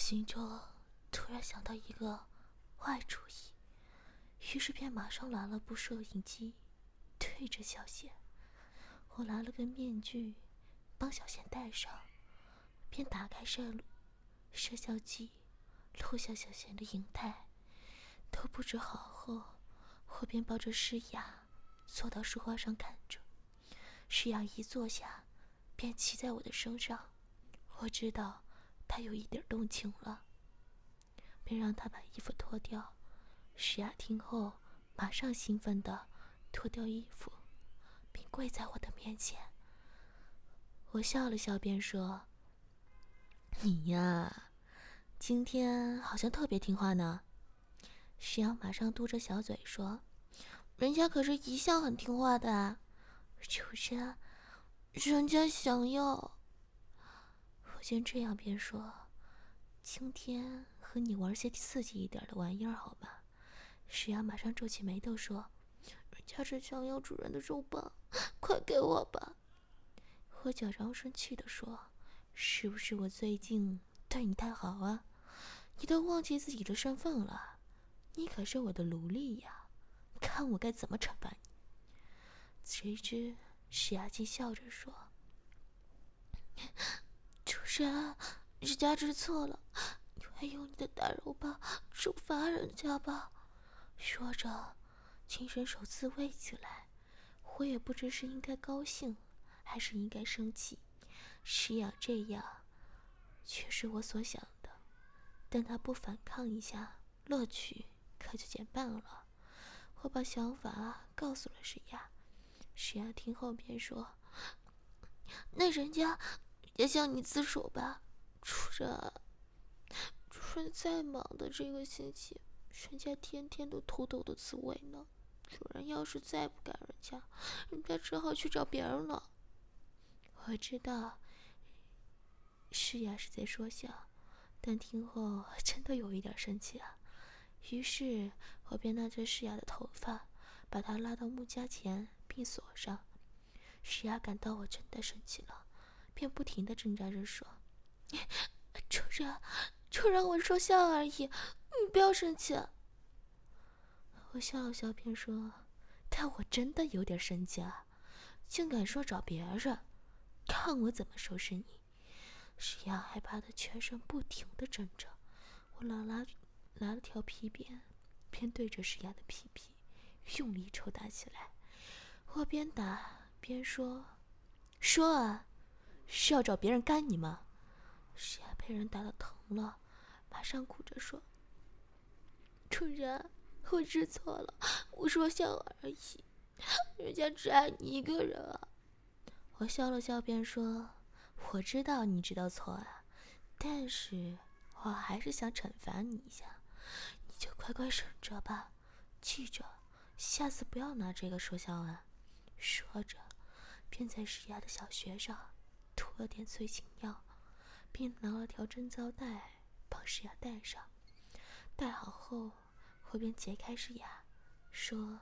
我心中突然想到一个坏主意，于是便马上拿了部摄影机，对着小贤。我拿了个面具，帮小贤戴上，便打开摄录摄像机，录下小贤的影态。都布置好后，我便抱着诗雅坐到书画上看着。诗雅一坐下，便骑在我的身上。我知道他有一点动情了，便让他把衣服脱掉。石雅听后，马上兴奋地脱掉衣服，并跪在我的面前。我笑了笑，便说：“你呀，今天好像特别听话呢。”石阳马上嘟着小嘴说：“人家可是一向很听话的啊，主人，人家想要。”我先这样，便说：“今天和你玩些刺激一点的玩意儿，好吗？”石阳马上皱起眉头说：“人家是想要主人的肉棒，快给我吧！”我假装生气的说：“是不是我最近对你太好啊？你都忘记自己的身份了？”你可是我的奴隶呀，看我该怎么惩罚你！谁知石雅竟笑着说：“主人，人家知错了，你快用你的大肉棒处罚人家吧。”说着，竟伸手自慰起来。我也不知是应该高兴，还是应该生气。石雅这样，却是我所想的。但他不反抗一下，乐趣。可就减半了。我把想法告诉了石雅，石雅听后便说：“那人家也向你自首吧，主人。主人再忙的这个星期，人家天天都偷偷的自慰呢。主人要是再不赶人家，人家只好去找别人了。”我知道石雅是在说笑，但听后 真的有一点生气啊。于是我便拿着诗雅的头发，把她拉到木架前，并锁上。诗雅感到我真的生气了，便不停的挣扎着说：“主人，就让，我说笑而已，你不要生气。”我笑了笑，便说：“但我真的有点生气啊，竟敢说找别人，看我怎么收拾你！”石雅害怕的全身不停的挣扎，我拉拉。拿了条皮鞭，便对着石雅的屁屁用力抽打起来。我边打边说：“说啊，是要找别人干你吗？”石雅被人打的疼了，马上哭着说：“主人，我知错了，我说笑而已，人家只爱你一个人啊。”我笑了笑，便说：“我知道你知道错啊，但是我还是想惩罚你一下。”你就乖乖忍着吧，记着，下次不要拿这个说笑啊！说着，便在石雅的小穴上涂了点催情药，并拿了条贞操带帮石雅戴上。戴好后，我便解开石雅，说：“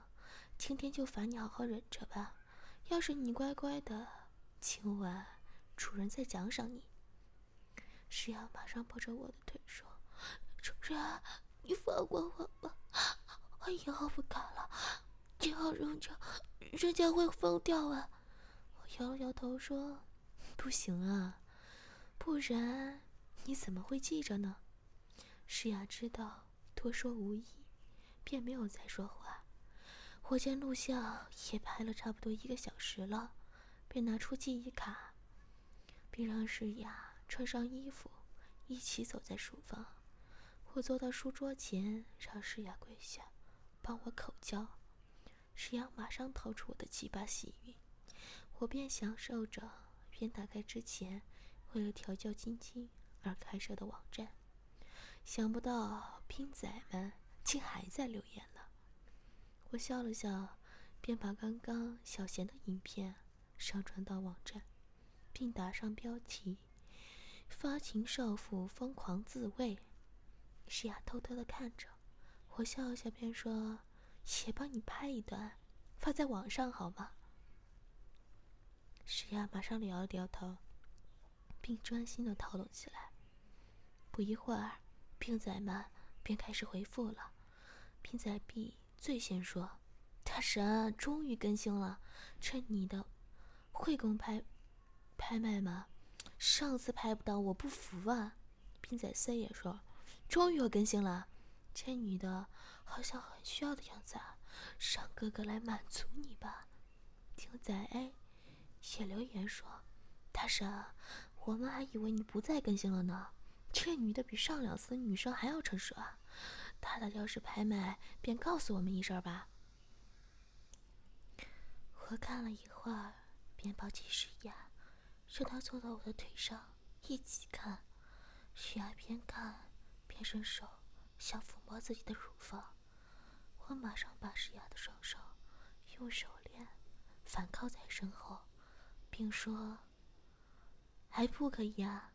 今天就罚你好好忍着吧。要是你乖乖的，今晚主人再奖赏你。”石雅马上抱着我的腿说：“主人。”你放过我吧，我以后不敢了。这样忍着，人家会疯掉啊！我摇了摇头说：“不行啊，不然你怎么会记着呢？”诗雅知道多说无益，便没有再说话。我见录像也拍了差不多一个小时了，便拿出记忆卡，并让诗雅穿上衣服，一起走在书房。我坐到书桌前，让诗雅跪下，帮我口交。诗雅马上掏出我的鸡巴洗浴，我便享受着，边打开之前为了调教晶晶而开设的网站。想不到拼仔们竟还在留言呢。我笑了笑，便把刚刚小贤的影片上传到网站，并打上标题：“发情少妇疯狂自慰。”诗雅偷偷的看着，我笑了笑，便说：“也帮你拍一段，发在网上好吗？”石亚马上摇了摇头，并专心的讨论起来。不一会儿，病仔们便开始回复了。病仔 B 最先说：“大神终于更新了，这你的会公拍拍卖吗？上次拍不到，我不服啊！”病仔 C 也说：“终于有更新了，这女的好像很需要的样子啊，让哥哥来满足你吧。”病仔 A 写留言说：“大神，我们还以为你不再更新了呢。”这女的比上两次女生还要成熟啊！她的要是拍卖，便告诉我们一声吧。我看了一会儿，便抱起诗雅，让她坐到我的腿上一起看。诗雅边看边伸手想抚摸自己的乳房，我马上把诗雅的双手用手链反靠在身后，并说：“还不可以啊！”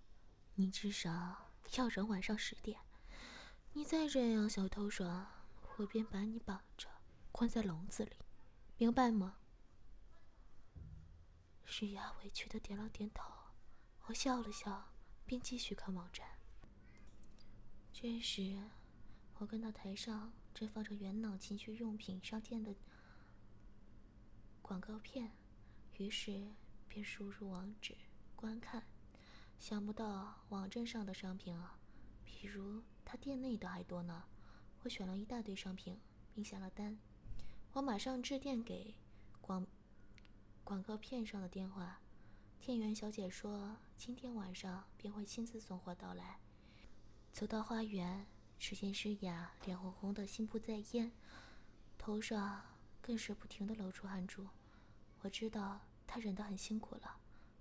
你至少要忍晚上十点。你再这样小偷耍，我便把你绑着关在笼子里，明白吗？石雅委屈的点了点头。我笑了笑，便继续看网站。这时，我看到台上正放着元朗情趣用品商店的广告片，于是便输入网址观看。想不到网站上的商品啊，比如他店内的还多呢。我选了一大堆商品，并下了单。我马上致电给广广告片上的电话，店员小姐说今天晚上便会亲自送货到来。走到花园，只见诗雅脸红红的，心不在焉，头上更是不停的流出汗珠。我知道他忍得很辛苦了，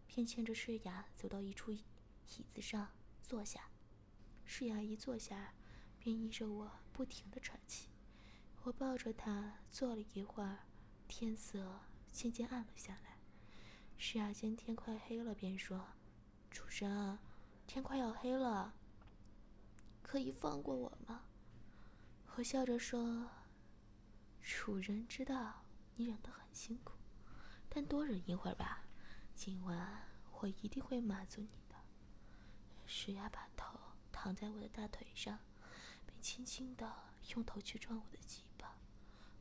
便牵着诗雅走到一处。椅子上坐下，诗雅一坐下，便依着我不停的喘气。我抱着他坐了一会儿，天色渐渐暗了下来。诗雅见天快黑了，便说：“主人，天快要黑了，可以放过我吗？”我笑着说：“楚人知道你忍得很辛苦，但多忍一会儿吧。今晚我一定会满足你的。”石雅把头躺在我的大腿上，并轻轻地用头去撞我的鸡巴。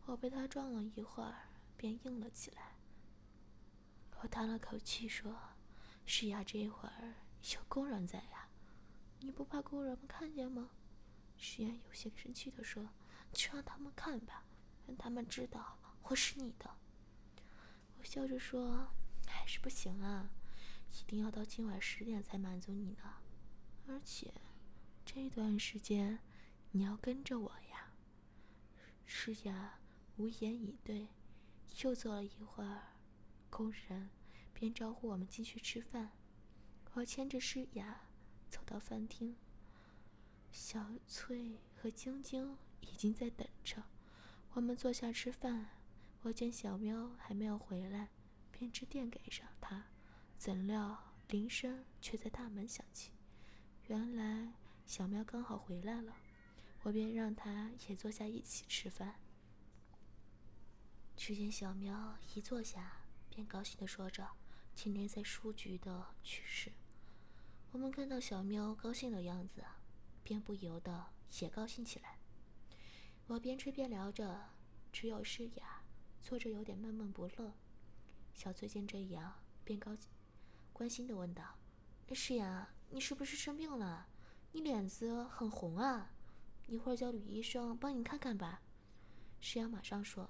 我被他撞了一会儿，便硬了起来。我叹了口气说：“石雅，这会儿有工人在呀，你不怕工人们看见吗？”石雅有些生气地说：“就让他们看吧，让他们知道我是你的。”我笑着说：“还是不行啊，一定要到今晚十点才满足你呢。”而且，这段时间你要跟着我呀。诗雅无言以对。又坐了一会儿，工人便招呼我们进去吃饭。我牵着诗雅走到饭厅，小翠和晶晶已经在等着。我们坐下吃饭。我见小喵还没有回来，便致电给上他，怎料铃声却在大门响起。原来小喵刚好回来了，我便让它也坐下一起吃饭。只见小喵一坐下，便高兴地说着今天在书局的趣事。我们看到小喵高兴的样子，便不由得也高兴起来。我边吃边聊着，只有诗雅坐着有点闷闷不乐。小翠见这样，便高关心的问道：“诗雅。”你是不是生病了？你脸子很红啊！一会儿叫吕医生帮你看看吧。诗阳马上说：“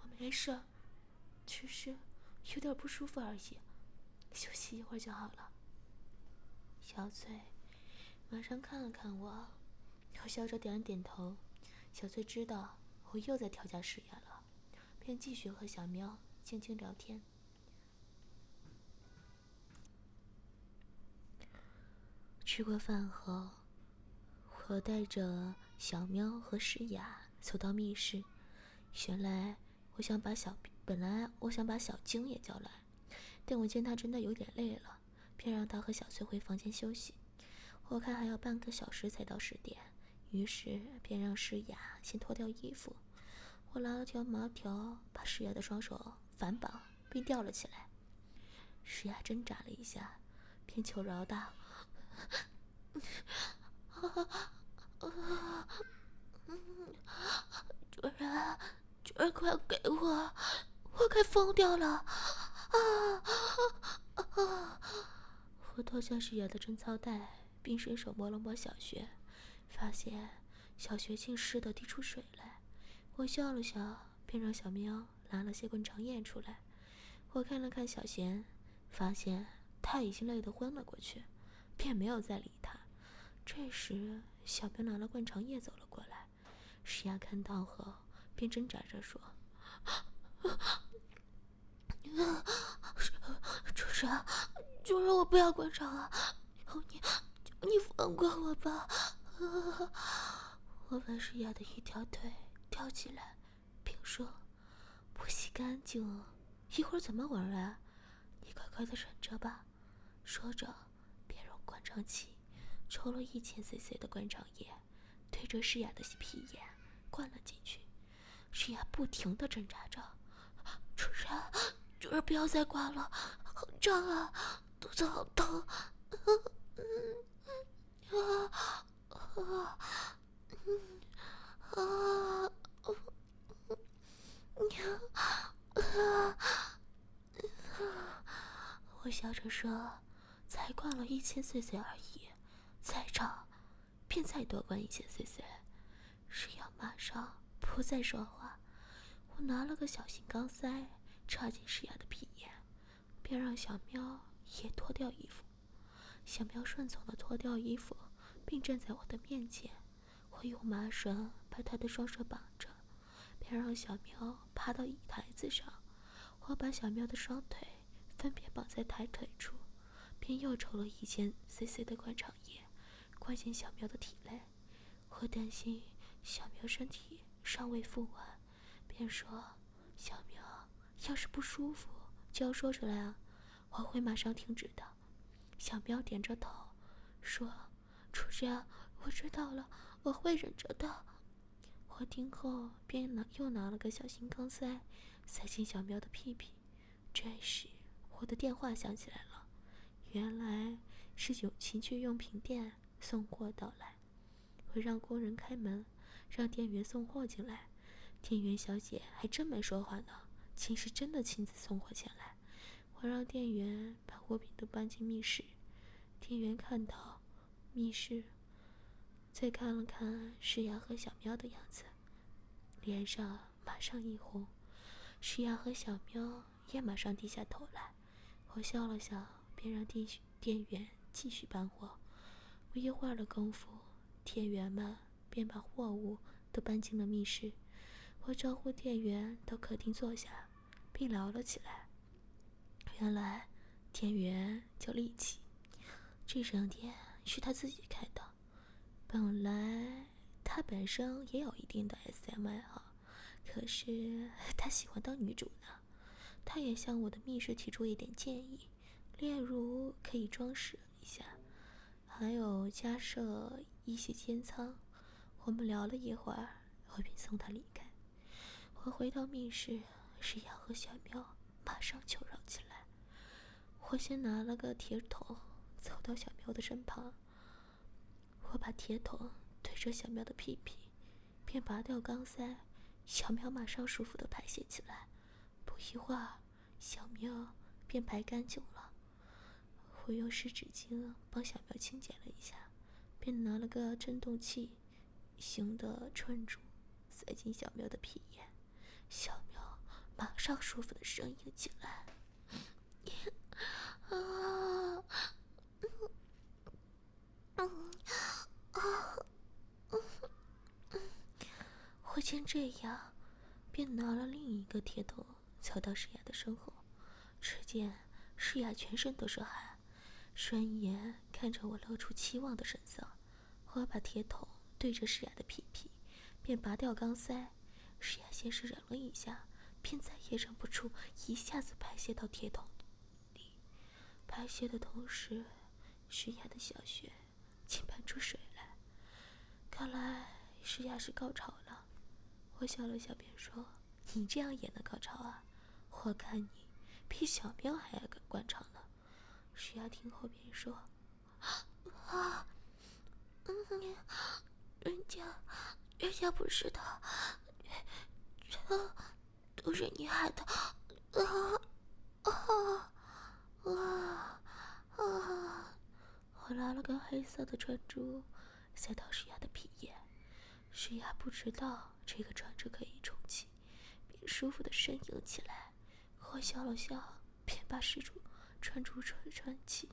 我没事，只是有点不舒服而已，休息一会儿就好了。”小翠马上看了看我，我笑着点了点头。小翠知道我又在调教石雅了，便继续和小喵轻轻聊天。吃过饭后，我带着小喵和诗雅走到密室。原来我想把小本来我想把小晶也叫来，但我见她真的有点累了，便让她和小翠回房间休息。我看还要半个小时才到十点，于是便让诗雅先脱掉衣服。我拿了条麻条，把诗雅的双手反绑并吊了起来。诗雅挣扎了一下，便求饶道。主人，主人，快给我，我快疯掉了！啊啊啊！我脱下诗雅的贞操带，并伸手摸了摸小穴，发现小学竟湿的滴出水来。我笑了笑，便让小喵拿了些滚肠液出来。我看了看小贤，发现他已经累得昏了过去，便没有再理他。这时，小喵拿了灌肠液走了过来，石雅看到后便挣扎着说：“主人，主人，我不要灌肠啊！求你，求你放过我吧！” 我把石雅的一条腿吊起来，并说：“不洗干净，一会儿怎么玩啊？你乖乖的忍着吧。”说着，便用灌肠器。抽了一千 cc 的灌肠液，对着诗雅的屁眼灌了进去。诗雅不停的挣扎着：“主人，主人，不要再灌了，好胀啊，肚子好疼。”啊 啊啊我笑着说：“才灌了一千岁岁而已。”再长，便再多灌一些 cc。石瑶马上不再说话。我拿了个小型钢塞插进石雅的屁眼，便让小喵也脱掉衣服。小喵顺从的脱掉衣服，并站在我的面前。我用麻绳把他的双手绑着，便让小喵爬到椅台子上。我把小喵的双腿分别绑在抬腿处，便又抽了一间 cc 的灌肠液。灌进小喵的体内，我担心小喵身体尚未复完，便说：“小喵要是不舒服，就要说出来啊，我会马上停止的。”小喵点着头，说：“主人，我知道了，我会忍着的。”我听后便拿又拿了个小型钢塞，塞进小喵的屁屁。这时，我的电话响起来了，原来是有情趣用品店。送货到来，我让工人开门，让店员送货进来。店员小姐还真没说话呢，竟是真的亲自送货前来。我让店员把货品都搬进密室。店员看到密室，再看了看石雅和小喵的样子，脸上马上一红。石雅和小喵也马上低下头来。我笑了笑，便让店店员继续搬货。不一会儿的功夫，店员们便把货物都搬进了密室。我招呼店员到客厅坐下，并聊了起来。原来，店员叫力气，这商店是他自己开的。本来他本身也有一定的 SM 爱好，可是 他喜欢当女主呢。他也向我的密室提出一点建议，例如可以装饰一下。还有加设一些监仓，我们聊了一会儿，我便送他离开。我回到密室，石瑶和小喵马上求饶起来。我先拿了个铁桶，走到小喵的身旁。我把铁桶对着小喵的屁屁，便拔掉钢塞，小喵马上舒服的排泄起来。不一会儿，小喵便排干净了。我用湿纸巾帮小喵清洁了一下，便拿了个震动器型的串珠塞进小喵的屁眼，小喵马上舒服的呻吟起来。啊，我见这样，便拿了另一个铁桶凑到诗雅的身后，只见诗雅全身都是汗。双眼看着我，露出期望的神色。我把铁桶对着诗雅的屁屁，便拔掉钢塞。诗雅先是忍了一下，便再也忍不住，一下子排泄到铁桶里。排泄的同时，诗雅的小穴竟喷出水来。看来诗雅是高潮了。我笑了笑，便说：“你这样也能高潮啊？我看你比小喵还要更惯常呢。”石雅听后便说：“啊，你，人家，人家不是的，这都是你害的，啊啊啊啊！我拿了根黑色的串珠，塞到石牙的屁眼。石牙不知道这个串珠可以充气，便舒服的呻吟起来。我笑了笑，便把石珠串珠串串起。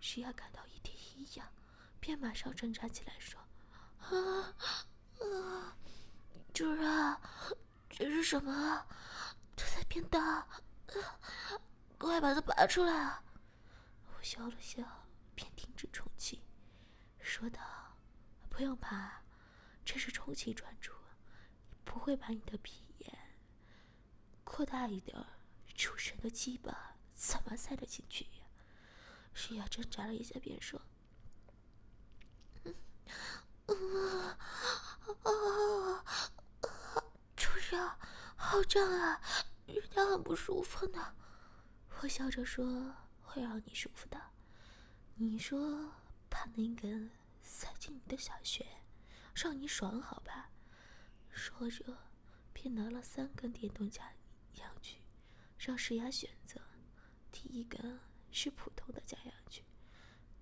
石牙感到一点异样，便马上挣扎起来说：“啊啊，主人，这是什么啊？它在变大，快把它拔出来啊！”我笑了笑，便停止充气，说道：“不用怕，这是充气专注，不会把你的皮眼扩大一点，主神的鸡巴怎么塞得进去呀？”石雅挣扎了一下，便说：“啊啊啊！主人，好胀啊，人家很不舒服呢。”我笑着说：“会让你舒服的。你说把那根塞进你的小穴，让你爽好吧？”说着，便拿了三根电动假阳具，让石雅选择。第一根。是普通的假阳具，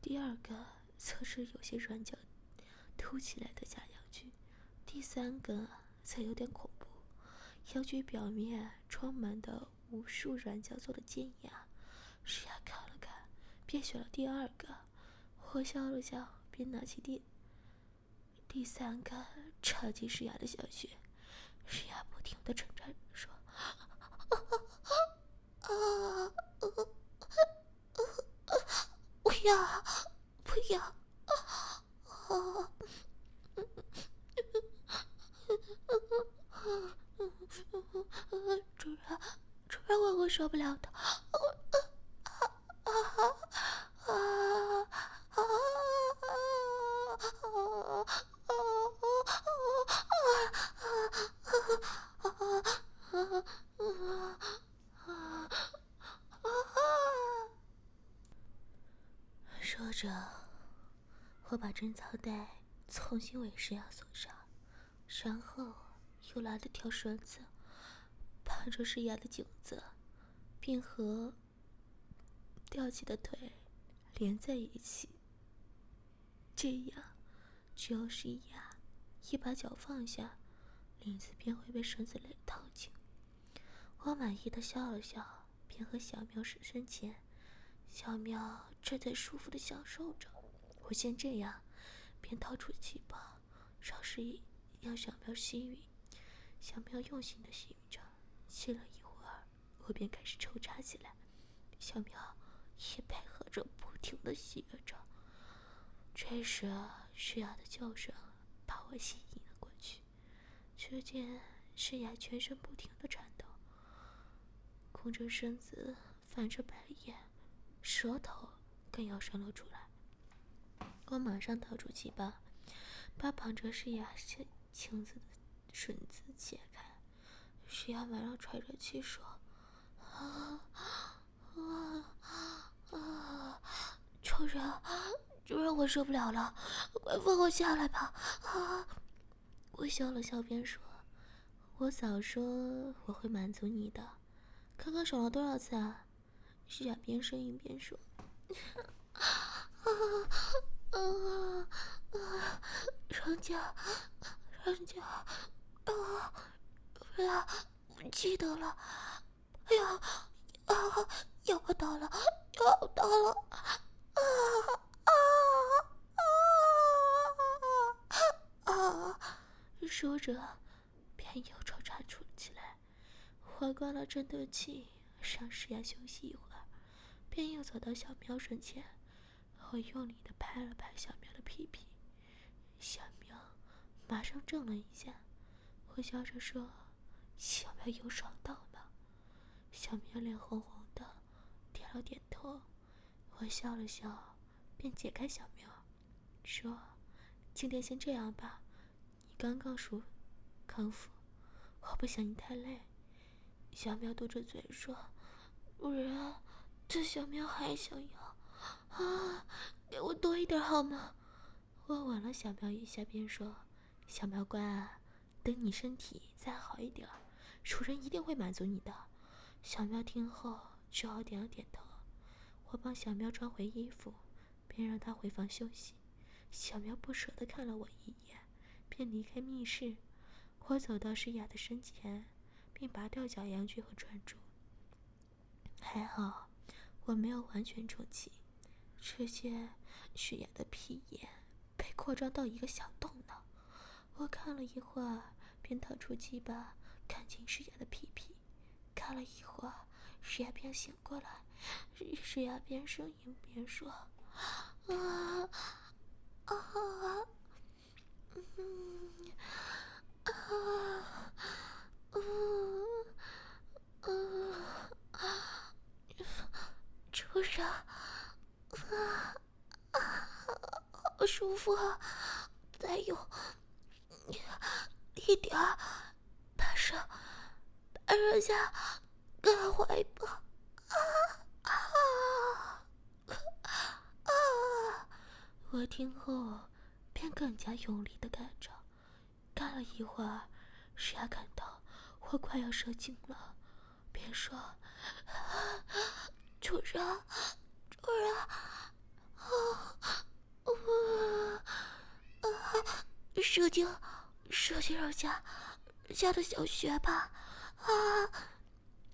第二个则是有些软角凸起来的假阳具，第三个则有点恐怖，阳具表面装满的无数软胶做的尖牙。石雅看了看，便选了第二个。我笑了笑，便拿起第第三个插进石雅的小穴。石雅不停的挣扎说：“啊啊啊！”不要，不要！啊啊！主人，主人，我会受不了的！贞操带重新为石牙锁上，然后又拿了条绳子绑住石牙的颈子，并和吊起的腿连在一起。这样，只要石牙一把脚放下，领子便会被绳子勒套紧。我满意的笑了笑，便和小苗身身前。小苗正在舒服的享受着，我先这样，便掏出气包，尝试让小苗吸吮。小苗用心的吸吮着，吸了一会儿，我便开始抽插起来。小苗也配合着，不停的吸着。这时，诗雅的叫声把我吸引了过去。只见诗雅全身不停的颤抖，弓着身子，翻着白眼。舌头更要伸了出我马上掏出气包，把绑着石牙青青子的绳子解开。石牙马上喘着气说：“啊啊啊！主人，主人，我受不了了，快放我下来吧！”啊！我笑了笑，便说：“我早说我会满足你的，刚刚爽了多少次啊？”石雅边呻吟边说：“啊啊啊啊！人家，人家，啊，不要，不记得了。哎呀，啊，要不到了，要不到了！啊啊啊啊啊！”说着，便又抽插出起来。我关了战斗器，让石雅休息一会儿。便又走到小苗身前，我用力的拍了拍小苗的屁屁，小苗马上怔了一下。我笑着说：“小苗有爽到吗？”小苗脸红红的，点了点头。我笑了笑，便解开小苗，说：“今天先这样吧，你刚刚说康复，我不想你太累。”小苗嘟着嘴说：“不然。”这小苗还想要啊！给我多一点好吗？我吻了小苗一下，便说：“小苗乖啊，等你身体再好一点，主人一定会满足你的。”小苗听后只好点了点头。我帮小苗穿回衣服，便让他回房休息。小苗不舍得看了我一眼，便离开密室。我走到诗雅的身前，并拔掉假阳具和串珠。还好，我没有完全充气，只见诗雅的屁眼被扩张到一个小洞呢。我看了一会儿，便掏出鸡巴，看清诗雅的屁屁。看了一会儿，石雅便醒过来，石雅边呻吟边说：“啊啊，嗯啊，嗯嗯啊。”主人，好舒服啊！再有一点儿，把手把人家给怀抱，啊啊啊！我听后便更加用力的干着，干了一会儿，石雅感到我快要射精了，便说。主人，主人，啊，啊，射精，射进人家，人家的小穴吧，啊，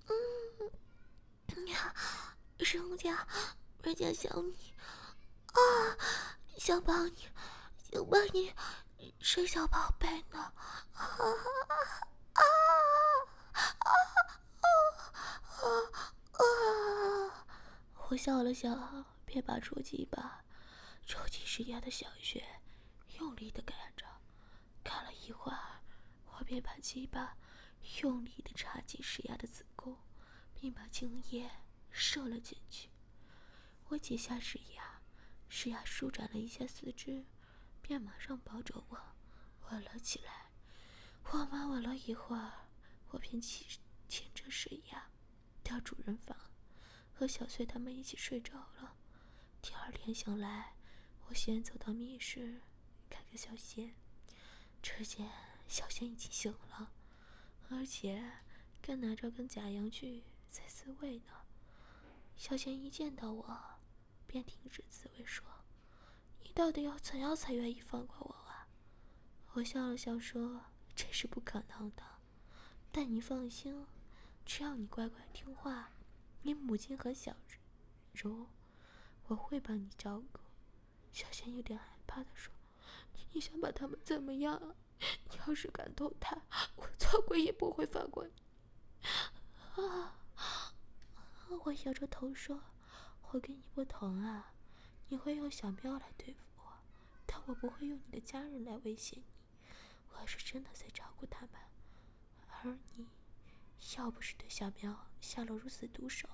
嗯，呀，人家，人家想你，啊，想帮你，想帮你生小宝贝呢，啊啊啊啊啊！啊！我笑了笑，便把出鸡巴抽进石雅的小穴，用力的干着。干了一会儿，我便把鸡巴用力的插进石雅的子宫，并把精液射了进去。我解下石雅，石雅舒展了一下四肢，便马上抱着我吻了起来。我们吻了一会儿，我便起牵着石雅。到主人房，和小翠他们一起睡着了。第二天醒来，我先走到密室，看看小贤。只见小贤已经醒了，而且更拿着根假阳具在自慰呢。小贤一见到我，便停止自慰，说：“你到底要怎样才愿意放过我啊？”我笑了笑说：“这是不可能的，但你放心。”只要你乖乖听话，你母亲和小柔，我会帮你照顾。小贤有点害怕的说：“你想把他们怎么样？你要是敢动他，我做鬼也不会放过你。”啊！我摇着头说：“我跟你不同啊，你会用小喵来对付我，但我不会用你的家人来威胁你。我是真的在照顾他们，而你……”要不是对小苗下了如此毒手，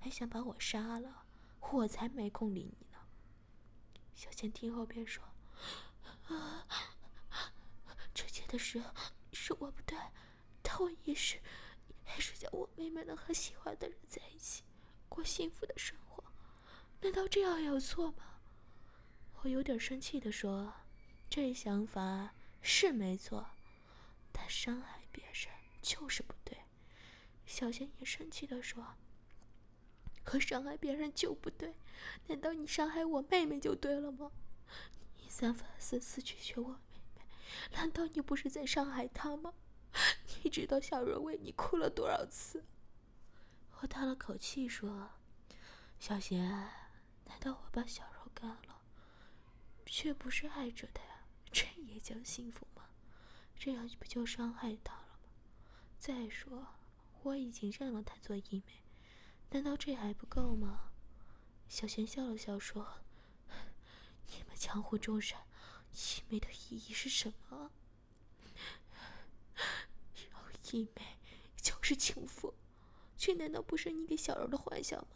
还想把我杀了，我才没空理你呢。小倩听后便说：“啊，之前的事是我不对，但我一时还是想我妹妹能和喜欢的人在一起，过幸福的生活。难道这样也有错吗？”我有点生气的说：“这想法是没错，但伤害别人就是不对。”小贤也生气的说：“可伤害别人就不对，难道你伤害我妹妹就对了吗？三番四次拒绝我妹妹，难道你不是在伤害她吗？你知道小柔为你哭了多少次？”我叹了口气说：“小贤，难道我把小柔干了，却不是爱着她，这也叫幸福吗？这样不就伤害她了吗？再说……”我已经认了她做义妹，难道这还不够吗？小贤笑了笑说：“你们江湖中人，义妹的意义是什么？义妹就是情妇，这难道不是你给小柔的幻想吗？”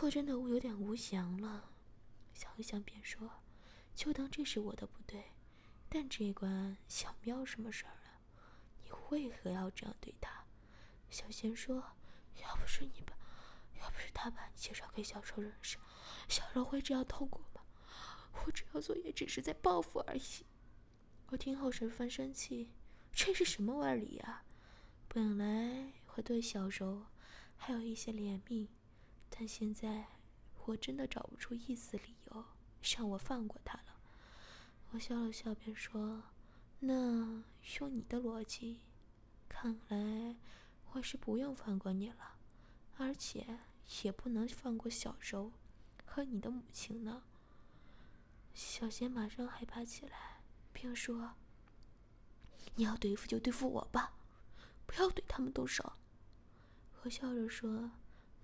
我真的有点无祥了，想一想便说：“就当这是我的不对，但这关小喵什么事儿啊？你为何要这样对她？”小贤说：“要不是你把，要不是他把你介绍给小柔认识，小柔会这样痛苦？我这样做也只是在报复而已。我听后十分生气，这是什么歪理呀？本来我对小柔还有一些怜悯，但现在我真的找不出一丝理由让我放过她了。我笑了笑，便说：“那用你的逻辑，看来我是不用放过你了，而且也不能放过小柔和你的母亲呢。”小贤马上害怕起来，并说：“你要对付就对付我吧，不要对他们动手。”我笑着说：“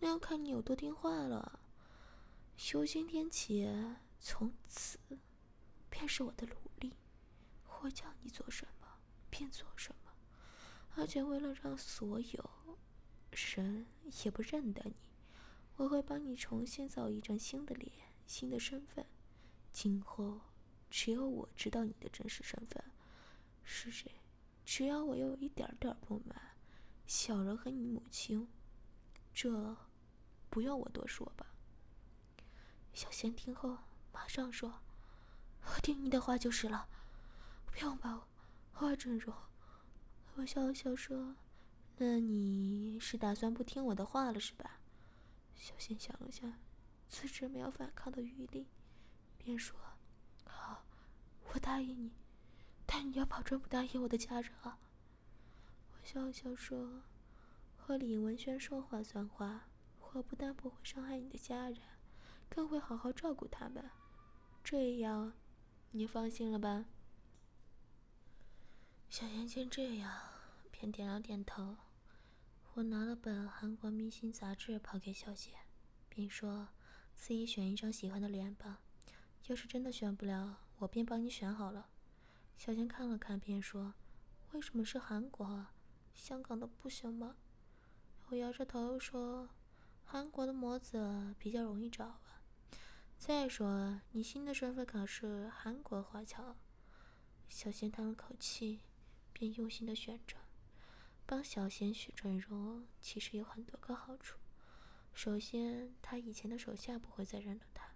那要看你有多听话了。由今天起，从此……”便是我的奴隶，我叫你做什么便做什么，而且为了让所有人也不认得你，我会帮你重新造一张新的脸、新的身份。今后只有我知道你的真实身份是谁。只要我有一点点不满，小柔和你母亲，这不用我多说吧？小贤听后马上说。我听你的话就是了，不用把我化整容。我笑了笑说：“那你是打算不听我的话了是吧？”小贤想了想，自知没有反抗的余力，便说：“好，我答应你，但你要保证不答应我的家人啊。”我笑笑说：“和李文轩说话算话，我不但不会伤害你的家人，更会好好照顾他们，这样。”你放心了吧？小妍见这样，便点了点头。我拿了本韩国明星杂志跑给小贤，并说：“自己选一张喜欢的脸吧。要是真的选不了，我便帮你选好了。”小贤看了看，便说：“为什么是韩国？香港的不行吗？”我摇着头说：“韩国的模子比较容易找啊。”再说，你新的身份可是韩国华侨。小贤叹了口气，便用心的选着。帮小贤选整容，其实有很多个好处。首先，他以前的手下不会再认得他；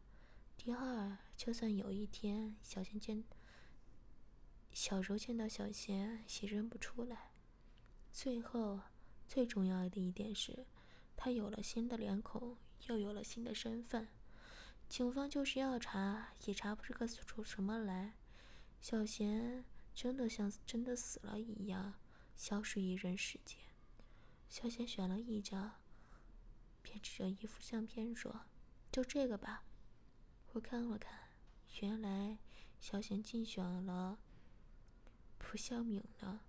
第二，就算有一天小贤见小柔见到小贤，也认不出来。最后，最重要的一点是，他有了新的脸孔，又有了新的身份。警方就是要查，也查不出个出什么来。小贤真的像真的死了一样，消失于人世间。小贤选了一张，便指着一幅相片说：“就这个吧。”我看了看，原来小贤竞选了蒲孝敏呢。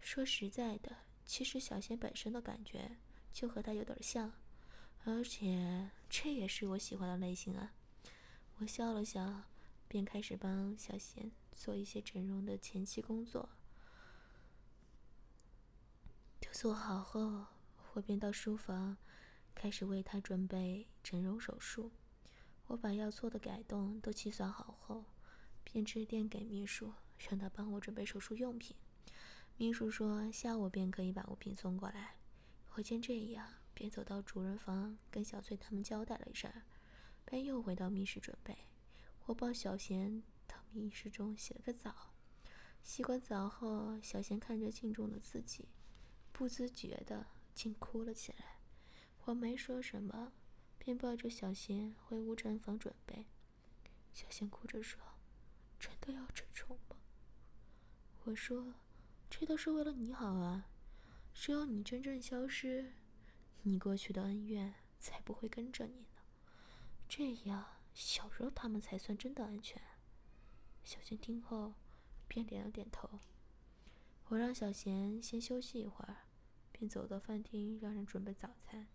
说实在的，其实小贤本身的感觉就和他有点像。而且这也是我喜欢的类型啊！我笑了笑，便开始帮小贤做一些整容的前期工作。都做好后，我便到书房，开始为他准备整容手术。我把要做的改动都计算好后，便致电给秘书，让他帮我准备手术用品。秘书说下午便可以把物品送过来。我见这样。便走到主人房，跟小翠他们交代了一声，便又回到密室准备。我抱小贤到密室中洗了个澡。洗完澡后，小贤看着镜中的自己，不自觉的竟哭了起来。我没说什么，便抱着小贤回无诊房准备。小贤哭着说：“真的要整容吗？”我说：“这都是为了你好啊，只有你真正消失。”你过去的恩怨才不会跟着你呢，这样小柔他们才算真的安全。小贤听后，便点了点头。我让小贤先休息一会儿，便走到饭厅让人准备早餐。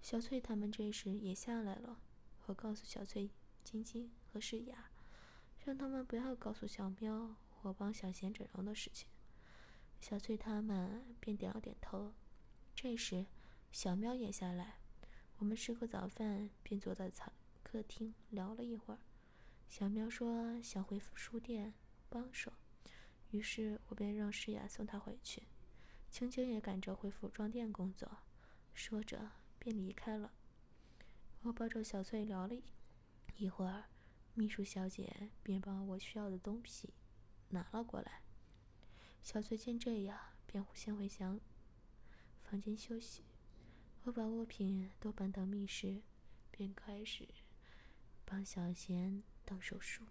小翠他们这时也下来了，我告诉小翠、晶晶和诗雅，让他们不要告诉小喵我帮小贤整容的事情。小翠他们便点了点头。这时。小喵也下来，我们吃过早饭，便坐在餐客厅聊了一会儿。小喵说想回书店帮手，于是我便让诗雅送她回去。青青也赶着回服装店工作，说着便离开了。我抱着小翠聊了一会儿，秘书小姐便把我需要的东西拿了过来。小翠见这样，便先回房房间休息。我把物品都搬到密室，便开始帮小贤动手术。